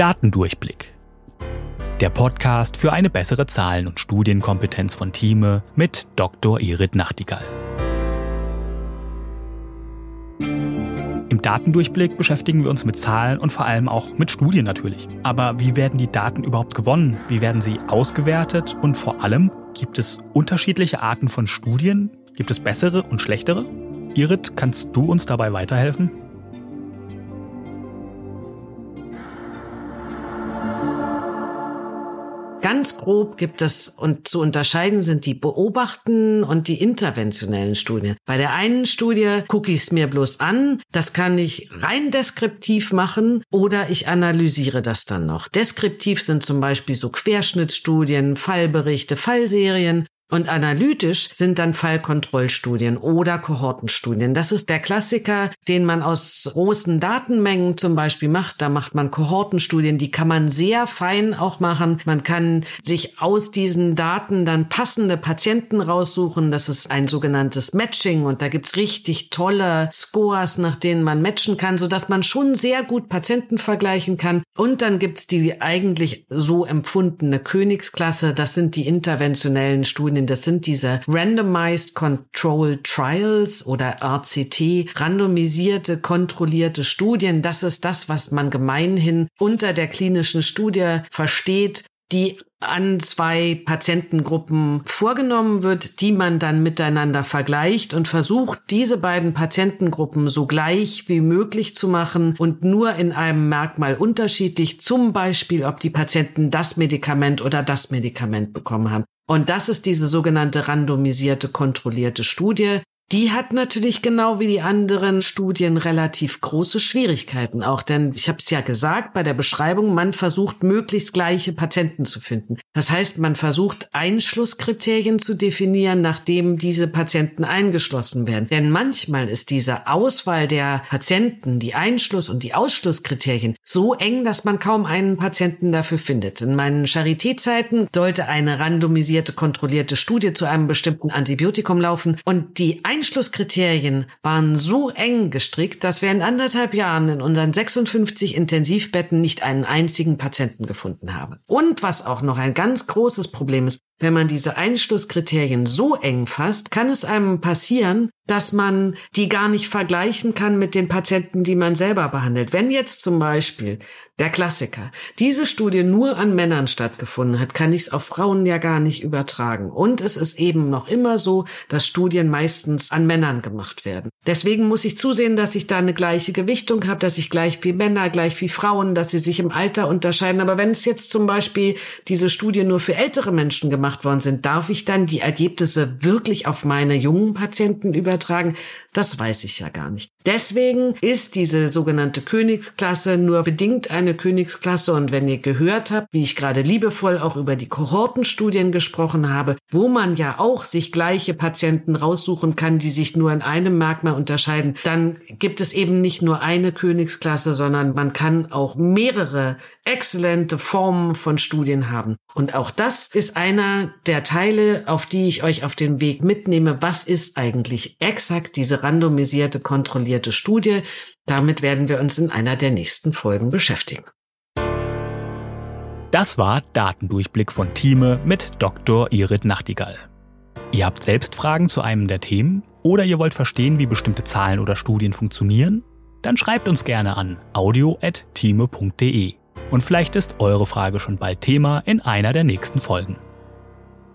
Datendurchblick. Der Podcast für eine bessere Zahlen- und Studienkompetenz von Thieme mit Dr. Irit Nachtigall. Im Datendurchblick beschäftigen wir uns mit Zahlen und vor allem auch mit Studien natürlich. Aber wie werden die Daten überhaupt gewonnen? Wie werden sie ausgewertet? Und vor allem, gibt es unterschiedliche Arten von Studien? Gibt es bessere und schlechtere? Irit, kannst du uns dabei weiterhelfen? Ganz grob gibt es und zu unterscheiden sind die beobachten und die interventionellen Studien. Bei der einen Studie gucke ich es mir bloß an, das kann ich rein deskriptiv machen oder ich analysiere das dann noch. Deskriptiv sind zum Beispiel so Querschnittsstudien, Fallberichte, Fallserien und analytisch sind dann Fallkontrollstudien oder Kohortenstudien. Das ist der Klassiker, den man aus großen Datenmengen zum Beispiel macht. Da macht man Kohortenstudien, die kann man sehr fein auch machen. Man kann sich aus diesen Daten dann passende Patienten raussuchen. Das ist ein sogenanntes Matching und da gibt's richtig tolle Scores, nach denen man matchen kann, sodass man schon sehr gut Patienten vergleichen kann. Und dann gibt's die eigentlich so empfundene Königsklasse. Das sind die interventionellen Studien Studien. Das sind diese Randomized Controlled Trials oder RCT, randomisierte, kontrollierte Studien. Das ist das, was man gemeinhin unter der klinischen Studie versteht, die an zwei Patientengruppen vorgenommen wird, die man dann miteinander vergleicht und versucht, diese beiden Patientengruppen so gleich wie möglich zu machen und nur in einem Merkmal unterschiedlich, zum Beispiel, ob die Patienten das Medikament oder das Medikament bekommen haben. Und das ist diese sogenannte randomisierte kontrollierte Studie, die hat natürlich genau wie die anderen Studien relativ große Schwierigkeiten auch, denn ich habe es ja gesagt bei der Beschreibung, man versucht möglichst gleiche Patienten zu finden. Das heißt, man versucht Einschlusskriterien zu definieren, nachdem diese Patienten eingeschlossen werden. Denn manchmal ist diese Auswahl der Patienten, die Einschluss- und die Ausschlusskriterien so eng, dass man kaum einen Patienten dafür findet. In meinen Charité-Zeiten sollte eine randomisierte, kontrollierte Studie zu einem bestimmten Antibiotikum laufen und die Einschlusskriterien waren so eng gestrickt, dass wir in anderthalb Jahren in unseren 56 Intensivbetten nicht einen einzigen Patienten gefunden haben. Und was auch noch ein ganz großes Problem ist, wenn man diese Einschlusskriterien so eng fasst, kann es einem passieren, dass man die gar nicht vergleichen kann mit den Patienten, die man selber behandelt. Wenn jetzt zum Beispiel der Klassiker. Diese Studie nur an Männern stattgefunden hat, kann ich es auf Frauen ja gar nicht übertragen. Und es ist eben noch immer so, dass Studien meistens an Männern gemacht werden. Deswegen muss ich zusehen, dass ich da eine gleiche Gewichtung habe, dass ich gleich wie Männer, gleich wie Frauen, dass sie sich im Alter unterscheiden. Aber wenn es jetzt zum Beispiel diese Studie nur für ältere Menschen gemacht worden sind, darf ich dann die Ergebnisse wirklich auf meine jungen Patienten übertragen? Das weiß ich ja gar nicht. Deswegen ist diese sogenannte Königsklasse nur bedingt eine Königsklasse. Und wenn ihr gehört habt, wie ich gerade liebevoll auch über die Kohortenstudien gesprochen habe, wo man ja auch sich gleiche Patienten raussuchen kann, die sich nur in einem Merkmal unterscheiden, dann gibt es eben nicht nur eine Königsklasse, sondern man kann auch mehrere exzellente Formen von Studien haben. Und auch das ist einer der Teile, auf die ich euch auf den Weg mitnehme. Was ist eigentlich exakt diese randomisierte, kontrollierte Studie? Damit werden wir uns in einer der nächsten Folgen beschäftigen. Das war Datendurchblick von Thieme mit Dr. Irit Nachtigall. Ihr habt selbst Fragen zu einem der Themen oder ihr wollt verstehen, wie bestimmte Zahlen oder Studien funktionieren? Dann schreibt uns gerne an audio.thieme.de. Und vielleicht ist eure Frage schon bald Thema in einer der nächsten Folgen.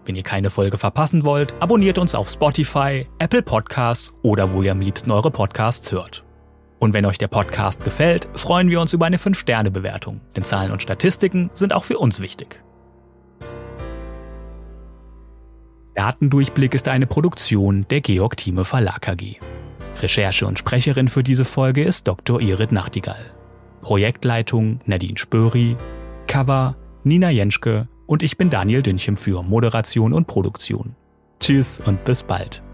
Wenn ihr keine Folge verpassen wollt, abonniert uns auf Spotify, Apple Podcasts oder wo ihr am liebsten eure Podcasts hört. Und wenn euch der Podcast gefällt, freuen wir uns über eine 5-Sterne-Bewertung, denn Zahlen und Statistiken sind auch für uns wichtig. Datendurchblick ist eine Produktion der Georg Thieme Verlag AG. Recherche und Sprecherin für diese Folge ist Dr. Irit Nachtigall. Projektleitung Nadine Spöri, Cover Nina Jenschke und ich bin Daniel Dünchem für Moderation und Produktion. Tschüss und bis bald.